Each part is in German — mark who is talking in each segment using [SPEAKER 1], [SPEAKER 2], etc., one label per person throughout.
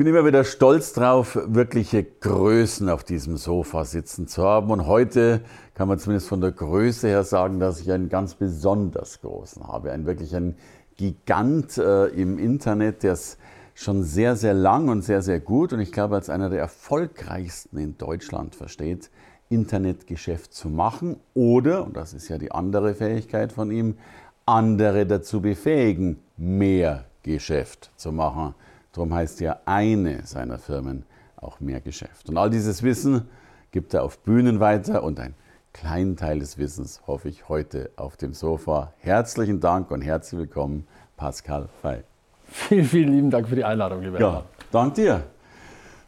[SPEAKER 1] Bin immer wieder stolz drauf, wirkliche Größen auf diesem Sofa sitzen zu haben. Und heute kann man zumindest von der Größe her sagen, dass ich einen ganz besonders großen habe. Ein wirklich ein Gigant äh, im Internet, der es schon sehr, sehr lang und sehr, sehr gut und ich glaube als einer der erfolgreichsten in Deutschland versteht, Internetgeschäft zu machen oder, und das ist ja die andere Fähigkeit von ihm, andere dazu befähigen, mehr Geschäft zu machen. Darum heißt ja eine seiner Firmen auch mehr Geschäft. Und all dieses Wissen gibt er auf Bühnen weiter und ein kleinen Teil des Wissens hoffe ich heute auf dem Sofa. Herzlichen Dank und herzlich willkommen, Pascal Fey.
[SPEAKER 2] Vielen, vielen lieben Dank für die Einladung, lieber
[SPEAKER 1] Ja, dank dir.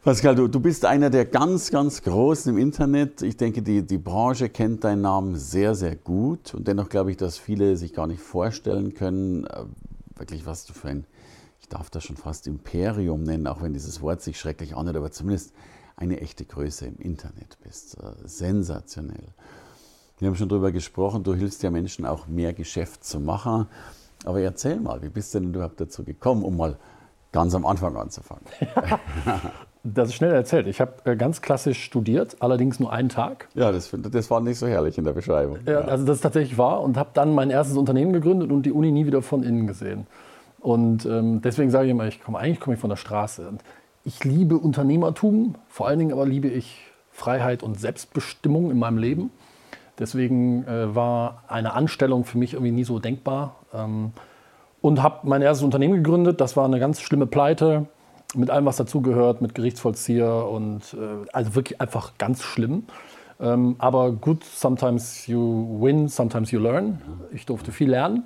[SPEAKER 1] Pascal, du, du bist einer der ganz, ganz Großen im Internet. Ich denke, die, die Branche kennt deinen Namen sehr, sehr gut. Und dennoch glaube ich, dass viele sich gar nicht vorstellen können, äh, wirklich, was du für ein darf das schon fast Imperium nennen, auch wenn dieses Wort sich schrecklich anhört, aber zumindest eine echte Größe im Internet bist. Äh, sensationell. Wir haben schon darüber gesprochen, du hilfst ja Menschen auch mehr Geschäft zu machen. Aber erzähl mal, wie bist du denn überhaupt dazu gekommen, um mal ganz am Anfang anzufangen?
[SPEAKER 2] Das ist schnell erzählt. Ich habe äh, ganz klassisch studiert, allerdings nur einen Tag.
[SPEAKER 1] Ja, das, das war nicht so herrlich in der Beschreibung.
[SPEAKER 2] Ja, also das ist tatsächlich wahr und habe dann mein erstes Unternehmen gegründet und die Uni nie wieder von innen gesehen. Und ähm, deswegen sage ich immer, ich komme eigentlich komme ich von der Straße. Und ich liebe Unternehmertum, vor allen Dingen aber liebe ich Freiheit und Selbstbestimmung in meinem Leben. Deswegen äh, war eine Anstellung für mich irgendwie nie so denkbar. Ähm, und habe mein erstes Unternehmen gegründet. Das war eine ganz schlimme Pleite mit allem, was dazugehört, mit Gerichtsvollzieher und äh, also wirklich einfach ganz schlimm. Ähm, aber gut, sometimes you win, sometimes you learn. Ich durfte viel lernen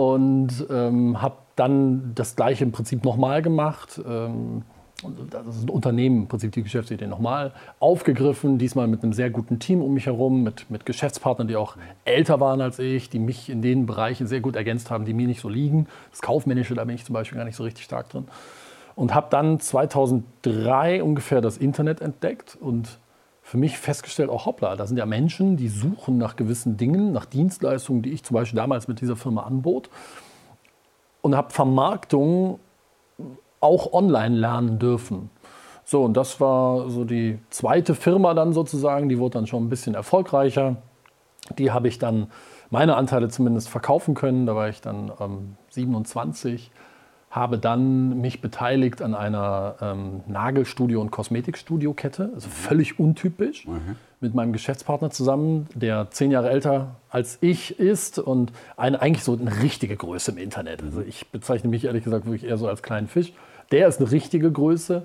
[SPEAKER 2] und ähm, habe dann das gleiche im Prinzip nochmal gemacht. Ähm, das ist ein Unternehmen, im Prinzip die Geschäftsidee nochmal aufgegriffen, diesmal mit einem sehr guten Team um mich herum, mit, mit Geschäftspartnern, die auch älter waren als ich, die mich in den Bereichen sehr gut ergänzt haben, die mir nicht so liegen. Das Kaufmännische, da bin ich zum Beispiel gar nicht so richtig stark drin. Und habe dann 2003 ungefähr das Internet entdeckt und für mich festgestellt, auch hoppla, da sind ja Menschen, die suchen nach gewissen Dingen, nach Dienstleistungen, die ich zum Beispiel damals mit dieser Firma anbot und habe Vermarktung auch online lernen dürfen. So, und das war so die zweite Firma dann sozusagen, die wurde dann schon ein bisschen erfolgreicher. Die habe ich dann, meine Anteile zumindest verkaufen können, da war ich dann ähm, 27 habe dann mich beteiligt an einer ähm, Nagelstudio- und Kosmetikstudio-Kette, also völlig untypisch, mhm. mit meinem Geschäftspartner zusammen, der zehn Jahre älter als ich ist und eine, eigentlich so eine richtige Größe im Internet. Also ich bezeichne mich ehrlich gesagt wirklich eher so als kleinen Fisch. Der ist eine richtige Größe,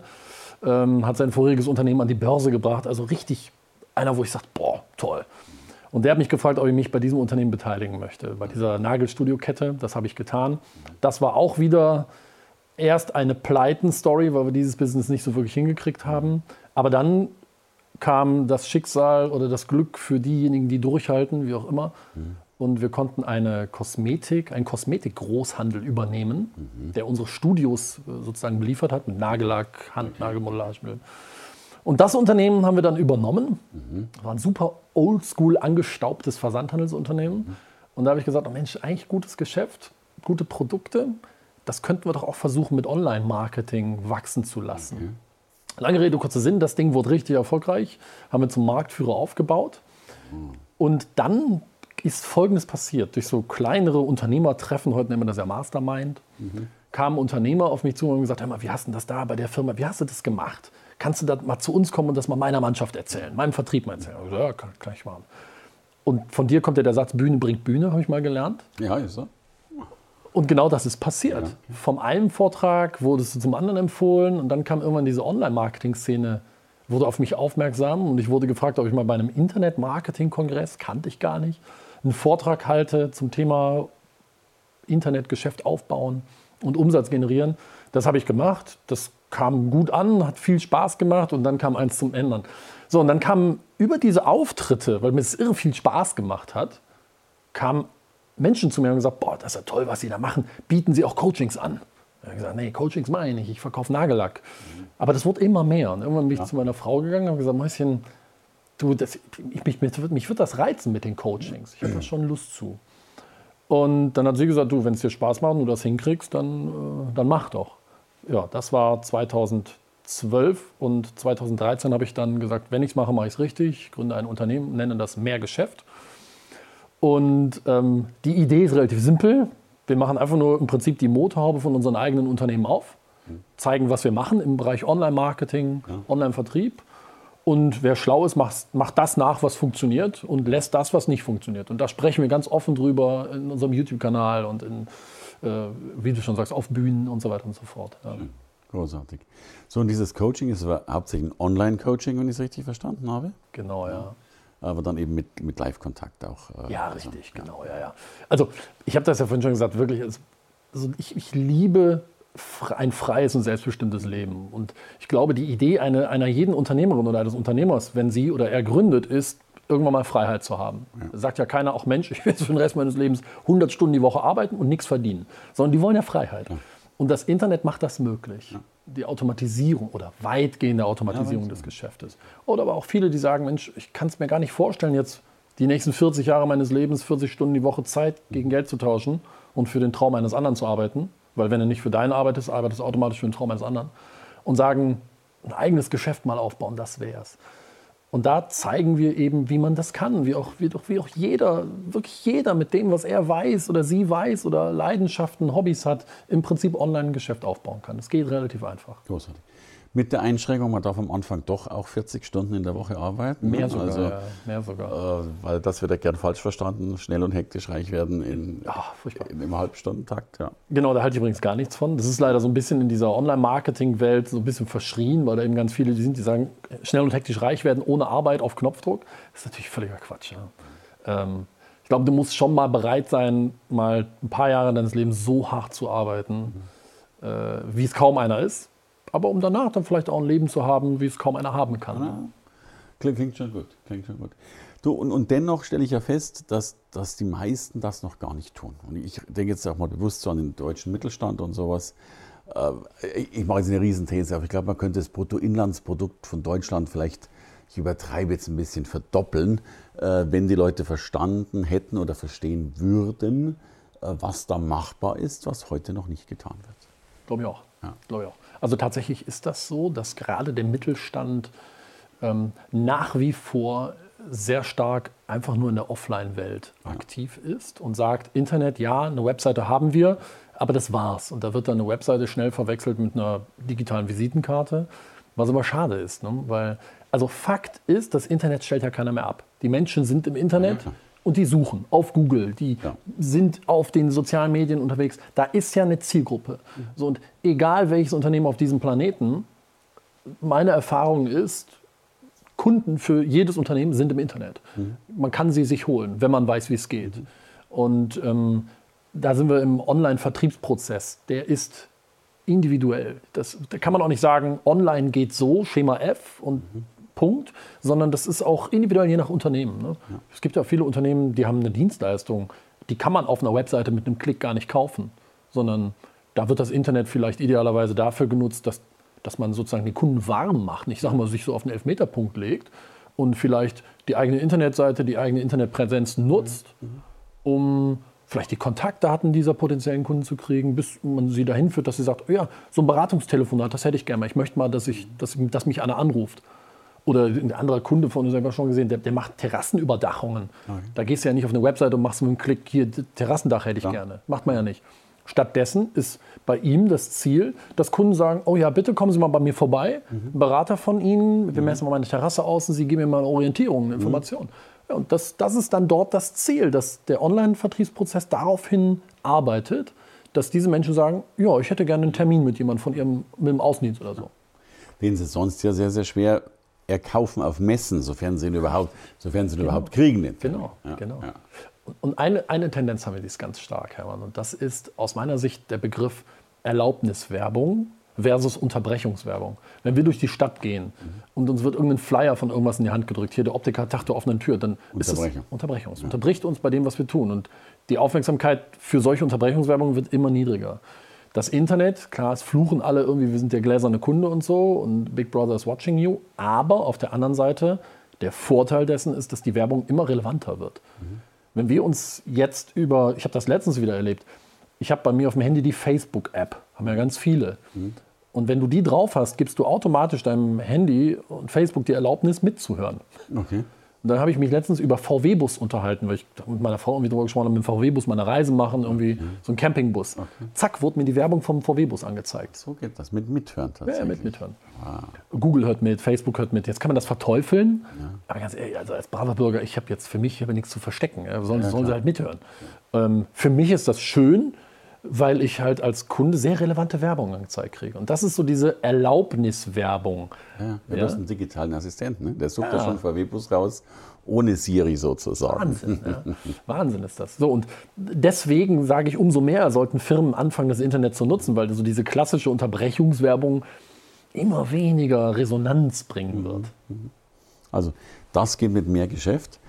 [SPEAKER 2] ähm, hat sein voriges Unternehmen an die Börse gebracht, also richtig einer, wo ich sage, boah, toll. Und der hat mich gefragt, ob ich mich bei diesem Unternehmen beteiligen möchte, bei dieser Nagelstudio-Kette. Das habe ich getan. Das war auch wieder erst eine Pleiten-Story, weil wir dieses Business nicht so wirklich hingekriegt haben. Aber dann kam das Schicksal oder das Glück für diejenigen, die durchhalten, wie auch immer. Mhm. Und wir konnten eine Kosmetik, einen Kosmetik-Großhandel übernehmen, mhm. der unsere Studios äh, sozusagen beliefert hat mit Nagellack, Handnagelmodellage. Und das Unternehmen haben wir dann übernommen. Mhm. War ein super oldschool angestaubtes Versandhandelsunternehmen. Mhm. Und da habe ich gesagt, oh Mensch, eigentlich gutes Geschäft, gute Produkte. Das könnten wir doch auch versuchen, mit Online-Marketing wachsen zu lassen. Mhm. Lange Rede, kurzer Sinn, das Ding wurde richtig erfolgreich, haben wir zum Marktführer aufgebaut. Und dann ist Folgendes passiert. Durch so kleinere Unternehmertreffen, heute nennen wir das ja Mastermind, mhm. kamen Unternehmer auf mich zu und haben gesagt, hör mal, wie hast du das da bei der Firma, wie hast du das gemacht? Kannst du da mal zu uns kommen und das mal meiner Mannschaft erzählen, meinem Vertrieb mal erzählen? Ich so, ja, kann, kann, ich machen. Und von dir kommt ja der Satz, Bühne bringt Bühne, habe ich mal gelernt.
[SPEAKER 1] Ja, ist so.
[SPEAKER 2] Und genau das ist passiert. Ja. Vom einen Vortrag wurdest du zum anderen empfohlen und dann kam irgendwann diese Online-Marketing-Szene, wurde auf mich aufmerksam und ich wurde gefragt, ob ich mal bei einem Internet-Marketing-Kongress, kannte ich gar nicht, einen Vortrag halte zum Thema Internetgeschäft aufbauen und Umsatz generieren. Das habe ich gemacht. Das kam gut an, hat viel Spaß gemacht und dann kam eins zum Ändern. So, und dann kamen über diese Auftritte, weil mir es irre viel Spaß gemacht hat, kamen Menschen zu mir und gesagt, boah, das ist ja toll, was Sie da machen. Bieten Sie auch Coachings an? Ich habe gesagt, nee, Coachings meine ich nicht, ich verkaufe Nagellack. Aber das wurde immer mehr. Und irgendwann bin ich ja. zu meiner Frau gegangen und habe gesagt, Mäuschen, du, das, ich, mich, mich, mich wird das reizen mit den Coachings. Ich habe da schon Lust zu. Und dann hat sie gesagt, du, wenn es dir Spaß macht und du das hinkriegst, dann, äh, dann mach doch. Ja, das war 2012 und 2013 habe ich dann gesagt, wenn ich es mache, mache ich es richtig. Ich gründe ein Unternehmen, nenne das Mehrgeschäft. Und ähm, die Idee ist relativ simpel. Wir machen einfach nur im Prinzip die Motorhaube von unseren eigenen Unternehmen auf, zeigen, was wir machen im Bereich Online-Marketing, ja. Online-Vertrieb. Und wer schlau ist, macht, macht, das nach, was funktioniert und lässt das, was nicht funktioniert. Und da sprechen wir ganz offen drüber in unserem YouTube-Kanal und in, wie du schon sagst, auf Bühnen und so weiter und so fort.
[SPEAKER 1] Großartig. So, und dieses Coaching ist hauptsächlich ein Online-Coaching, wenn ich es richtig verstanden habe?
[SPEAKER 2] Genau, ja
[SPEAKER 1] aber dann eben mit, mit Live-Kontakt auch.
[SPEAKER 2] Äh, ja, also, richtig, ja. genau, ja, ja. Also ich habe das ja vorhin schon gesagt, wirklich, also, ich, ich liebe ein freies und selbstbestimmtes Leben. Und ich glaube, die Idee einer, einer jeden Unternehmerin oder eines Unternehmers, wenn sie oder er gründet, ist, irgendwann mal Freiheit zu haben. Ja. Sagt ja keiner, auch Mensch, ich will für den Rest meines Lebens 100 Stunden die Woche arbeiten und nichts verdienen. Sondern die wollen ja Freiheit. Ja. Und das Internet macht das möglich. Ja die Automatisierung oder weitgehende Automatisierung des Geschäftes. Oder aber auch viele, die sagen, Mensch, ich kann es mir gar nicht vorstellen, jetzt die nächsten 40 Jahre meines Lebens, 40 Stunden die Woche Zeit gegen Geld zu tauschen und für den Traum eines anderen zu arbeiten. Weil wenn du nicht für deinen arbeitest, arbeitest du automatisch für den Traum eines anderen. Und sagen, ein eigenes Geschäft mal aufbauen, das wäre es. Und da zeigen wir eben, wie man das kann, wie auch, wie, wie auch jeder, wirklich jeder mit dem, was er weiß oder sie weiß oder Leidenschaften, Hobbys hat, im Prinzip online ein Geschäft aufbauen kann. Das geht relativ einfach.
[SPEAKER 1] Großartig. Mit der Einschränkung, man darf am Anfang doch auch 40 Stunden in der Woche arbeiten.
[SPEAKER 2] Mehr sogar. Also, ja, mehr sogar.
[SPEAKER 1] Äh, weil das wird ja gern falsch verstanden, schnell und hektisch reich werden in, Ach, im, im Halbstundentakt. Ja.
[SPEAKER 2] Genau, da halte ich übrigens gar nichts von. Das ist leider so ein bisschen in dieser Online-Marketing-Welt so ein bisschen verschrien, weil da eben ganz viele die sind, die sagen, schnell und hektisch reich werden ohne Arbeit auf Knopfdruck. Das ist natürlich völliger Quatsch. Ja. Ähm, ich glaube, du musst schon mal bereit sein, mal ein paar Jahre deines Lebens so hart zu arbeiten, mhm. äh, wie es kaum einer ist aber um danach dann vielleicht auch ein Leben zu haben, wie es kaum einer haben kann. Ja.
[SPEAKER 1] Klingt, klingt, schon gut. Klingt schon gut. Du, und, und dennoch stelle ich ja fest, dass, dass die meisten das noch gar nicht tun. Und ich denke jetzt auch mal bewusst so an den deutschen Mittelstand und sowas. Äh, ich mache jetzt eine Riesenthese, aber ich glaube, man könnte das Bruttoinlandsprodukt von Deutschland vielleicht, ich übertreibe jetzt ein bisschen, verdoppeln, äh, wenn die Leute verstanden hätten oder verstehen würden, äh, was da machbar ist, was heute noch nicht getan wird.
[SPEAKER 2] Glaube ich auch. Ja. Glaube ich auch. Also tatsächlich ist das so, dass gerade der Mittelstand ähm, nach wie vor sehr stark einfach nur in der Offline-Welt aktiv ist und sagt, Internet, ja, eine Webseite haben wir, aber das war's. Und da wird dann eine Webseite schnell verwechselt mit einer digitalen Visitenkarte, was aber schade ist, ne? weil also Fakt ist, das Internet stellt ja keiner mehr ab. Die Menschen sind im Internet. Ja, und die suchen auf Google, die ja. sind auf den sozialen Medien unterwegs. Da ist ja eine Zielgruppe. Mhm. So, und egal welches Unternehmen auf diesem Planeten, meine Erfahrung ist, Kunden für jedes Unternehmen sind im Internet. Mhm. Man kann sie sich holen, wenn man weiß, wie es geht. Mhm. Und ähm, da sind wir im Online-Vertriebsprozess. Der ist individuell. Das, da kann man auch nicht sagen, online geht so, Schema F und mhm. Punkt, sondern das ist auch individuell je nach Unternehmen. Ne? Ja. Es gibt ja viele Unternehmen, die haben eine Dienstleistung, die kann man auf einer Webseite mit einem Klick gar nicht kaufen, sondern da wird das Internet vielleicht idealerweise dafür genutzt, dass, dass man sozusagen die Kunden warm macht. Ich sage mal, sich so auf einen Elfmeterpunkt legt und vielleicht die eigene Internetseite, die eigene Internetpräsenz nutzt, mhm. um vielleicht die Kontaktdaten dieser potenziellen Kunden zu kriegen, bis man sie dahin führt, dass sie sagt, oh ja, so ein Beratungstelefonat, das hätte ich gerne mal. Ich möchte mal, dass, ich, dass, dass mich einer anruft. Oder ein anderer Kunde von uns haben wir schon gesehen, der, der macht Terrassenüberdachungen. Okay. Da gehst du ja nicht auf eine Webseite und machst mit einem Klick, hier Terrassendach hätte ich ja. gerne. Macht man ja nicht. Stattdessen ist bei ihm das Ziel, dass Kunden sagen, oh ja, bitte kommen Sie mal bei mir vorbei, mhm. ein Berater von Ihnen, wir mhm. messen mal meine Terrasse aus und Sie geben mir mal eine Orientierung, eine mhm. Information. Mhm. Ja, und das, das ist dann dort das Ziel, dass der Online-Vertriebsprozess daraufhin arbeitet, dass diese Menschen sagen, ja, ich hätte gerne einen Termin mit jemandem von Ihrem mit dem Außendienst oder so.
[SPEAKER 1] Den Sie sonst ja sehr, sehr schwer erkaufen auf Messen, sofern sie ihn überhaupt, sofern sie ihn genau. überhaupt kriegen. Den
[SPEAKER 2] genau, ja, genau. Ja. Und eine, eine Tendenz haben wir, die ist ganz stark, Hermann, und das ist aus meiner Sicht der Begriff Erlaubniswerbung versus Unterbrechungswerbung. Wenn wir durch die Stadt gehen und uns wird irgendein Flyer von irgendwas in die Hand gedrückt, hier der Optiker Tag der offenen Tür, dann ist es Unterbrechung. Es unterbricht uns bei dem, was wir tun. Und die Aufmerksamkeit für solche Unterbrechungswerbung wird immer niedriger. Das Internet, klar, es fluchen alle irgendwie, wir sind der gläserne Kunde und so und Big Brother is watching you. Aber auf der anderen Seite, der Vorteil dessen ist, dass die Werbung immer relevanter wird. Mhm. Wenn wir uns jetzt über, ich habe das letztens wieder erlebt, ich habe bei mir auf dem Handy die Facebook-App, haben ja ganz viele. Mhm. Und wenn du die drauf hast, gibst du automatisch deinem Handy und Facebook die Erlaubnis mitzuhören. Okay. Dann habe ich mich letztens über VW-Bus unterhalten, weil ich mit meiner Frau irgendwie darüber gesprochen habe, mit dem VW-Bus meine Reise machen, irgendwie mhm. so ein Campingbus. Okay. Zack, wurde mir die Werbung vom VW-Bus angezeigt.
[SPEAKER 1] So geht das, mit Mithören
[SPEAKER 2] tatsächlich. Ja, mit Mithören. Ah. Google hört mit, Facebook hört mit. Jetzt kann man das verteufeln, ja. aber ganz ehrlich, also als braver Bürger, ich habe jetzt für mich ich nichts zu verstecken. Sollen, ja, sollen sie halt mithören. Ähm, für mich ist das schön, weil ich halt als Kunde sehr relevante Werbung angezeigt kriege. Und das ist so diese Erlaubniswerbung.
[SPEAKER 1] Ja, du ja? hast einen digitalen Assistenten, ne? der sucht ja. ja schon VW-Bus raus, ohne Siri sozusagen.
[SPEAKER 2] Wahnsinn, ja. Wahnsinn ist das. So, und deswegen sage ich, umso mehr sollten Firmen anfangen, das Internet zu nutzen, weil so diese klassische Unterbrechungswerbung immer weniger Resonanz bringen wird.
[SPEAKER 1] Also das geht mit mehr Geschäft.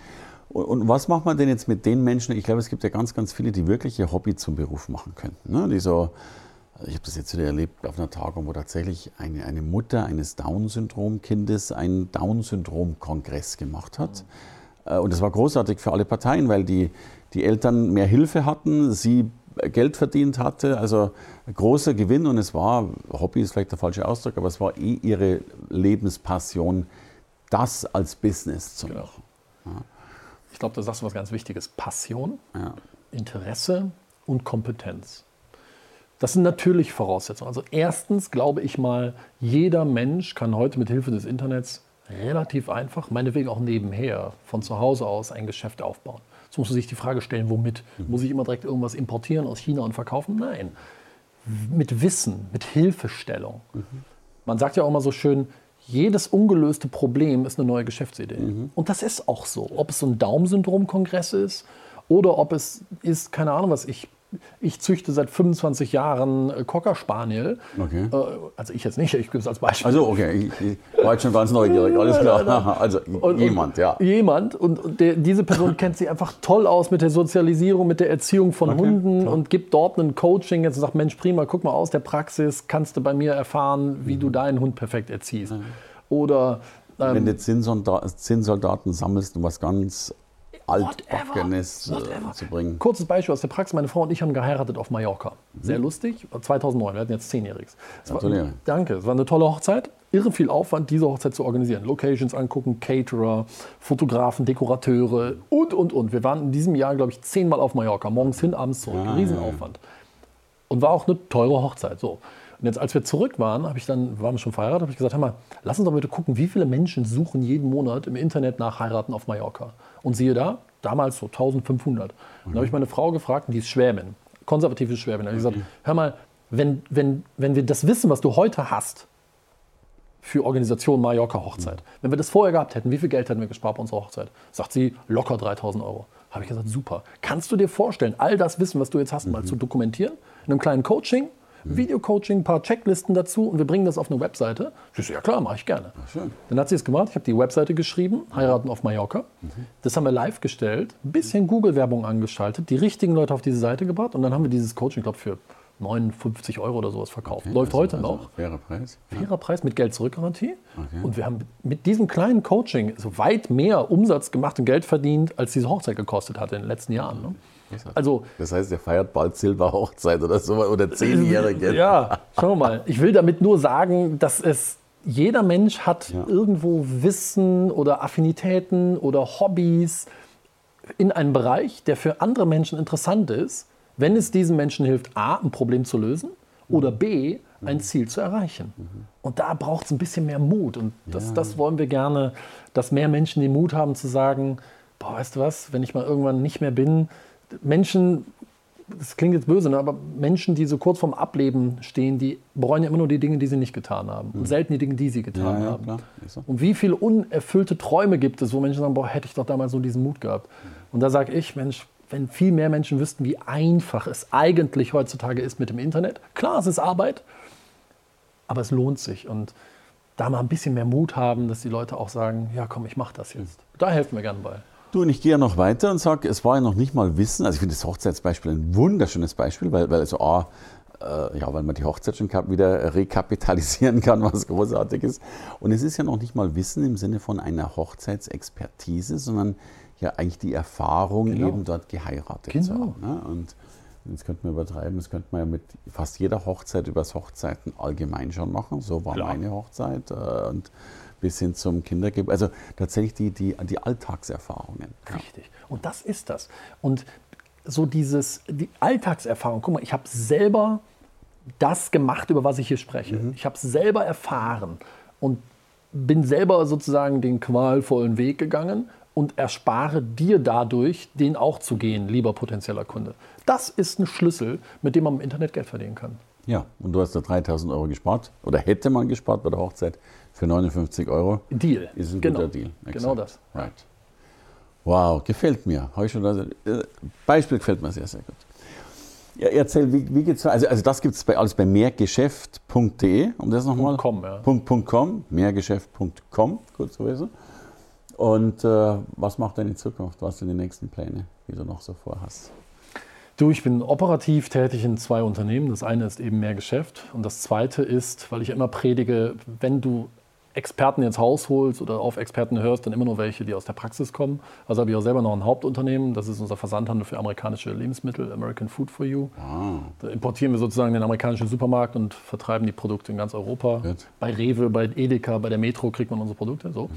[SPEAKER 1] Und was macht man denn jetzt mit den Menschen? Ich glaube, es gibt ja ganz, ganz viele, die wirklich ihr Hobby zum Beruf machen könnten. Ne? Die so, ich habe das jetzt wieder erlebt auf einer Tagung, wo tatsächlich eine, eine Mutter eines Down-Syndrom-Kindes einen Down-Syndrom-Kongress gemacht hat. Mhm. Und das war großartig für alle Parteien, weil die, die Eltern mehr Hilfe hatten, sie Geld verdient hatte, also großer Gewinn und es war, Hobby ist vielleicht der falsche Ausdruck, aber es war eh ihre Lebenspassion, das als Business zu genau. machen. Ja.
[SPEAKER 2] Ich glaube, da sagst du was ganz Wichtiges. Passion, ja. Interesse und Kompetenz. Das sind natürlich Voraussetzungen. Also erstens glaube ich mal, jeder Mensch kann heute mit Hilfe des Internets relativ einfach, meinetwegen auch nebenher, von zu Hause aus ein Geschäft aufbauen. Jetzt muss man sich die Frage stellen, womit? Mhm. Muss ich immer direkt irgendwas importieren aus China und verkaufen? Nein. Mit Wissen, mit Hilfestellung. Mhm. Man sagt ja auch immer so schön, jedes ungelöste Problem ist eine neue Geschäftsidee. Mhm. Und das ist auch so. Ob es so ein Daumen-Syndrom-Kongress ist oder ob es ist, keine Ahnung was, ich ich züchte seit 25 Jahren äh, Cocker Spaniel. Okay. Äh, also ich jetzt nicht, ich gebe es als Beispiel.
[SPEAKER 1] Also okay, ich, war jetzt schon ganz neugierig, alles klar. Also und, jemand, ja.
[SPEAKER 2] Jemand und der, diese Person kennt sich einfach toll aus mit der Sozialisierung, mit der Erziehung von okay, Hunden klar. und gibt dort ein Coaching. Jetzt sagt Mensch, prima, guck mal aus der Praxis, kannst du bei mir erfahren, wie mhm. du deinen Hund perfekt erziehst. Mhm. Oder
[SPEAKER 1] ähm, wenn du Zinnsoldaten sammelst und was ganz Altbackenes äh, zu bringen.
[SPEAKER 2] Kurzes Beispiel aus der Praxis. Meine Frau und ich haben geheiratet auf Mallorca. Sehr mhm. lustig. 2009, wir hatten jetzt zehnjähriges. Gratuliere. Danke, es war eine tolle Hochzeit. Irre viel Aufwand, diese Hochzeit zu organisieren. Locations angucken, Caterer, Fotografen, Dekorateure und, und, und. Wir waren in diesem Jahr, glaube ich, zehnmal auf Mallorca. Morgens hin, abends zurück. Ah, Riesenaufwand. Und war auch eine teure Hochzeit. So. Und jetzt, als wir zurück waren, habe ich dann, waren wir schon verheiratet, habe ich gesagt, hör mal, lass uns doch bitte gucken, wie viele Menschen suchen jeden Monat im Internet nach Heiraten auf Mallorca. Und siehe da, damals so 1500. Mhm. Dann habe ich meine Frau gefragt, die ist Schwäbin, konservative Schwäbin. Da habe ich gesagt, hör mal, wenn, wenn, wenn wir das Wissen, was du heute hast, für Organisation Mallorca-Hochzeit. Mhm. Wenn wir das vorher gehabt hätten, wie viel Geld hätten wir gespart bei unserer Hochzeit? Sagt sie, locker 3000 Euro. Habe ich gesagt, super. Kannst du dir vorstellen, all das Wissen, was du jetzt hast, mhm. mal zu dokumentieren? In einem kleinen Coaching? Mhm. Videocoaching, ein paar Checklisten dazu und wir bringen das auf eine Webseite. Ich so, ja klar, mache ich gerne. Dann hat sie es gemacht, ich habe die Webseite geschrieben, Heiraten auf Mallorca. Mhm. Das haben wir live gestellt, ein bisschen Google-Werbung angeschaltet, die richtigen Leute auf diese Seite gebracht und dann haben wir dieses Coaching, ich glaube, für 59 Euro oder sowas verkauft. Okay, Läuft also, heute also noch.
[SPEAKER 1] Fairer Preis.
[SPEAKER 2] Fairer Preis mit Geld-Zurück-Garantie. Okay. Und wir haben mit diesem kleinen Coaching so weit mehr Umsatz gemacht und Geld verdient, als diese Hochzeit gekostet hat in den letzten Jahren. Ne?
[SPEAKER 1] Also, das heißt, er feiert bald Silberhochzeit oder so oder zehnjährige.
[SPEAKER 2] Ja, schau mal. Ich will damit nur sagen, dass es jeder Mensch hat ja. irgendwo Wissen oder Affinitäten oder Hobbys in einem Bereich, der für andere Menschen interessant ist, wenn es diesen Menschen hilft, a, ein Problem zu lösen oder b, ein Ziel zu erreichen. Und da braucht es ein bisschen mehr Mut. Und das, ja. das wollen wir gerne, dass mehr Menschen den Mut haben zu sagen, boah, weißt du was, wenn ich mal irgendwann nicht mehr bin, Menschen, das klingt jetzt böse, ne, aber Menschen, die so kurz vorm Ableben stehen, die bereuen ja immer nur die Dinge, die sie nicht getan haben. Und hm. selten die Dinge, die sie getan ja, haben. Ja, so. Und wie viele unerfüllte Träume gibt es, wo Menschen sagen, boah, hätte ich doch damals so diesen Mut gehabt. Und da sage ich, Mensch, wenn viel mehr Menschen wüssten, wie einfach es eigentlich heutzutage ist mit dem Internet. Klar, es ist Arbeit, aber es lohnt sich. Und da mal ein bisschen mehr Mut haben, dass die Leute auch sagen, ja komm, ich mache das jetzt. Da helfen wir gerne bei.
[SPEAKER 1] Du, und ich gehe ja noch weiter und sage, es war ja noch nicht mal Wissen. Also ich finde das Hochzeitsbeispiel ein wunderschönes Beispiel, weil, weil also A, äh, ja, weil man die Hochzeit schon wieder rekapitalisieren kann, was großartig ist. Und es ist ja noch nicht mal Wissen im Sinne von einer Hochzeitsexpertise, sondern ja eigentlich die Erfahrung, genau. eben dort geheiratet genau. zu haben. Ne? Und das könnte man übertreiben, das könnte man ja mit fast jeder Hochzeit übers Hochzeiten allgemein schon machen. So war Klar. meine Hochzeit. Äh, und bis hin zum Kindergeburtstag. Also tatsächlich die, die, die Alltagserfahrungen.
[SPEAKER 2] Richtig. Ja. Und das ist das. Und so dieses, die Alltagserfahrung, guck mal, ich habe selber das gemacht, über was ich hier spreche. Mhm. Ich habe es selber erfahren und bin selber sozusagen den qualvollen Weg gegangen und erspare dir dadurch, den auch zu gehen, lieber potenzieller Kunde. Das ist ein Schlüssel, mit dem man im Internet Geld verdienen kann.
[SPEAKER 1] Ja, und du hast da 3000 Euro gespart oder hätte man gespart bei der Hochzeit für 59 Euro.
[SPEAKER 2] Deal.
[SPEAKER 1] Ist ein
[SPEAKER 2] genau.
[SPEAKER 1] guter Deal.
[SPEAKER 2] Exakt. Genau das.
[SPEAKER 1] Right. Wow, gefällt mir. schon, äh, Beispiel gefällt mir sehr, sehr gut. Ja, erzähl, wie, wie geht's Also, also das gibt es bei, alles bei mehrgeschäft.de, um das nochmal.
[SPEAKER 2] .com, ja.
[SPEAKER 1] Punkt, .com, mehrgeschäft.com, gut zu wissen. Und äh, was macht deine Zukunft? Was sind die nächsten Pläne, die du noch so vorhast?
[SPEAKER 2] Du, ich bin operativ tätig in zwei Unternehmen. Das eine ist eben mehr Geschäft und das zweite ist, weil ich immer predige, wenn du Experten ins Haus holst oder auf Experten hörst, dann immer nur welche, die aus der Praxis kommen. Also habe ich auch selber noch ein Hauptunternehmen, das ist unser Versandhandel für amerikanische Lebensmittel, American Food for You. Ah. Da importieren wir sozusagen den amerikanischen Supermarkt und vertreiben die Produkte in ganz Europa. Gut. Bei Rewe, bei Edeka, bei der Metro kriegt man unsere Produkte. So.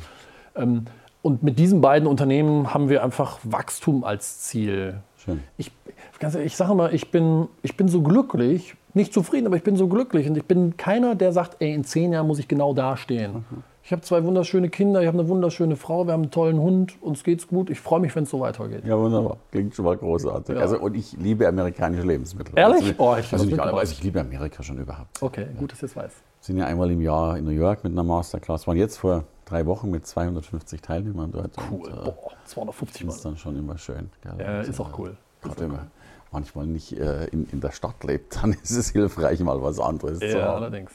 [SPEAKER 2] Mhm. und mit diesen beiden Unternehmen haben wir einfach Wachstum als Ziel. Schön. Ich, ich sage mal, ich bin, ich bin so glücklich, nicht zufrieden, aber ich bin so glücklich. Und ich bin keiner, der sagt, ey, in zehn Jahren muss ich genau dastehen. Mhm. Ich habe zwei wunderschöne Kinder, ich habe eine wunderschöne Frau, wir haben einen tollen Hund, uns geht's gut. Ich freue mich, wenn es so weitergeht.
[SPEAKER 1] Ja, wunderbar. Klingt schon mal großartig. Ja. Also, und ich liebe amerikanische Lebensmittel.
[SPEAKER 2] Ehrlich?
[SPEAKER 1] Also,
[SPEAKER 2] oh,
[SPEAKER 1] ich, also nicht alle, also ich liebe Amerika schon überhaupt.
[SPEAKER 2] Okay, gut, dass ich es weiß. Wir
[SPEAKER 1] sind ja einmal im Jahr in New York mit einer Masterclass. Waren jetzt vor drei Wochen mit 250 Teilnehmern dort.
[SPEAKER 2] Cool. Und, äh, Boah, 250 Mal.
[SPEAKER 1] Ist dann schon immer schön.
[SPEAKER 2] Gell? Ja, ist auch cool.
[SPEAKER 1] Gerade immer manchmal nicht äh, in, in der Stadt lebt, dann ist es hilfreich, mal was anderes
[SPEAKER 2] ja,
[SPEAKER 1] zu haben.
[SPEAKER 2] allerdings.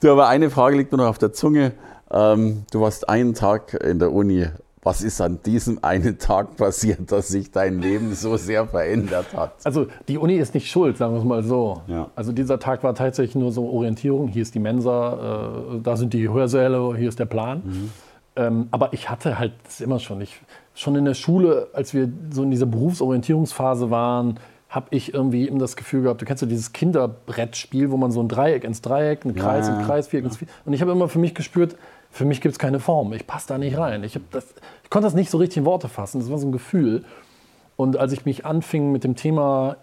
[SPEAKER 1] Du, aber eine Frage liegt mir noch auf der Zunge. Ähm, du warst einen Tag in der Uni. Was ist an diesem einen Tag passiert, dass sich dein Leben so sehr verändert hat?
[SPEAKER 2] Also die Uni ist nicht schuld, sagen wir es mal so. Ja. Also dieser Tag war tatsächlich nur so Orientierung. Hier ist die Mensa, äh, da sind die Hörsäle, hier ist der Plan. Mhm. Ähm, aber ich hatte halt das immer schon. Ich, schon in der Schule, als wir so in dieser Berufsorientierungsphase waren, habe ich irgendwie eben das Gefühl gehabt, du kennst ja dieses Kinderbrettspiel, wo man so ein Dreieck ins Dreieck, ein Kreis ja, ins Kreis, Viereck ins Viereck. Und ich habe immer für mich gespürt, für mich gibt es keine Form. Ich passe da nicht rein. Ich, das, ich konnte das nicht so richtig in Worte fassen. Das war so ein Gefühl. Und als ich mich anfing mit dem Thema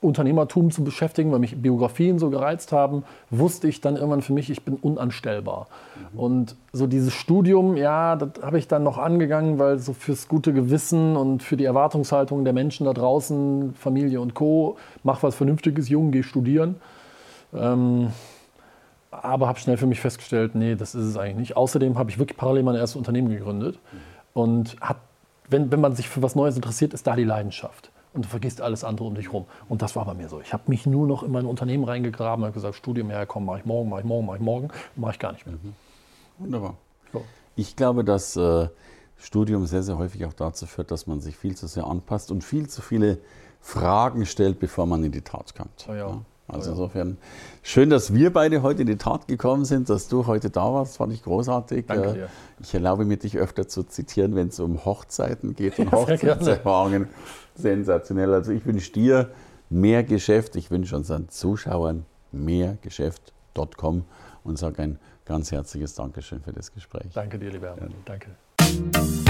[SPEAKER 2] Unternehmertum zu beschäftigen, weil mich Biografien so gereizt haben, wusste ich dann irgendwann für mich, ich bin unanstellbar. Mhm. Und so dieses Studium, ja, das habe ich dann noch angegangen, weil so fürs gute Gewissen und für die Erwartungshaltung der Menschen da draußen, Familie und Co., mach was Vernünftiges, Jungen, geh studieren. Ähm, aber habe schnell für mich festgestellt, nee, das ist es eigentlich nicht. Außerdem habe ich wirklich parallel mein erstes Unternehmen gegründet. Mhm. Und hat, wenn, wenn man sich für was Neues interessiert, ist da die Leidenschaft und du vergisst alles andere um dich rum. Und das war bei mir so. Ich habe mich nur noch in mein Unternehmen reingegraben, habe gesagt, Studium, ja komm, mache ich morgen, mache ich morgen, mache ich morgen, mache ich gar nicht mehr. Mhm.
[SPEAKER 1] Wunderbar. So. Ich glaube, dass äh, Studium sehr, sehr häufig auch dazu führt, dass man sich viel zu sehr anpasst und viel zu viele Fragen stellt, bevor man in die Tat kommt.
[SPEAKER 2] Oh ja.
[SPEAKER 1] ja. Also insofern schön, dass wir beide heute in die Tat gekommen sind, dass du heute da warst, fand ich großartig.
[SPEAKER 2] Danke äh, dir.
[SPEAKER 1] Ich erlaube mir, dich öfter zu zitieren, wenn es um Hochzeiten geht und Hochzeitserfahrungen. Sensationell. Also ich wünsche dir mehr Geschäft. Ich wünsche unseren Zuschauern mehr Geschäft.com und sage ein ganz herzliches Dankeschön für das Gespräch.
[SPEAKER 2] Danke dir, lieber Hermann. Ja. Danke.